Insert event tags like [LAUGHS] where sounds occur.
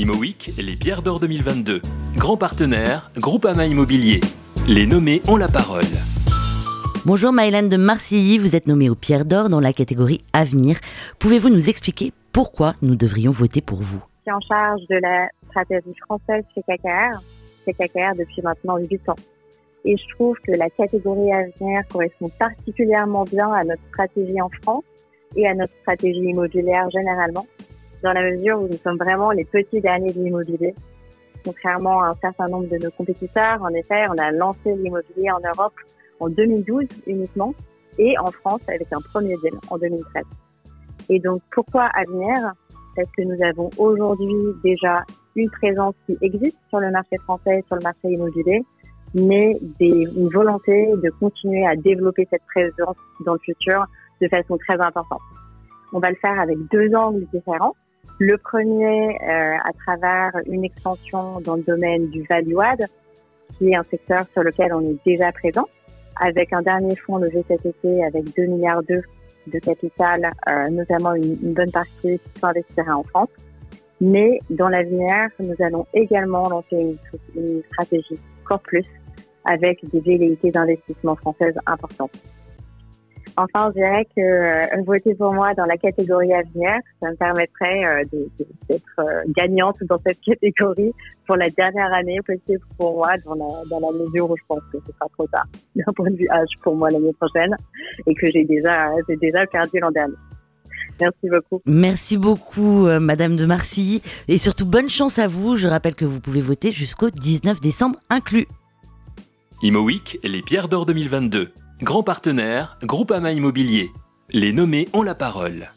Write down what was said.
ImoWeek, les Pierres d'Or 2022. Grand partenaire, Groupama Immobilier. Les nommés ont la parole. Bonjour Maëlène de Marcilly, vous êtes nommée aux Pierres d'Or dans la catégorie Avenir. Pouvez-vous nous expliquer pourquoi nous devrions voter pour vous? Je suis en charge de la stratégie française chez KKR, chez KKR depuis maintenant 8 ans. Et je trouve que la catégorie Avenir correspond particulièrement bien à notre stratégie en France et à notre stratégie immobilière généralement, dans la mesure où nous sommes vraiment les petits derniers de l'immobilier. Contrairement à un certain nombre de nos compétiteurs, en effet, on a lancé l'immobilier en Europe en 2012 uniquement et en France avec un premier deal en 2013. Et donc pourquoi Avenir Parce que nous avons aujourd'hui déjà une présence qui existe sur le marché français, sur le marché immobilier, mais des, une volonté de continuer à développer cette présence dans le futur de façon très importante. On va le faire avec deux angles différents. Le premier, euh, à travers une extension dans le domaine du value add, qui est un secteur sur lequel on est déjà présent, avec un dernier fonds levé cet avec 2 milliards d'euros de capital, euh, notamment une, bonne partie qui s'investira en France. Mais dans l'avenir, nous allons également lancer une, une stratégie encore plus avec des velléités d'investissement françaises importantes. Enfin, je dirais que euh, voter pour moi dans la catégorie avenir, ça me permettrait euh, d'être euh, gagnante dans cette catégorie pour la dernière année possible pour moi, dans la, dans la mesure où je pense que ce sera trop tard [LAUGHS] d'un point de vue âge pour moi l'année prochaine et que j'ai déjà, j'ai déjà perdu l'an dernier. Merci beaucoup. Merci beaucoup, euh, Madame de Marcilly. Et surtout, bonne chance à vous. Je rappelle que vous pouvez voter jusqu'au 19 décembre inclus. ImoWeek, les Pierres d'Or 2022. Grand partenaire, Groupama Immobilier. Les nommés ont la parole.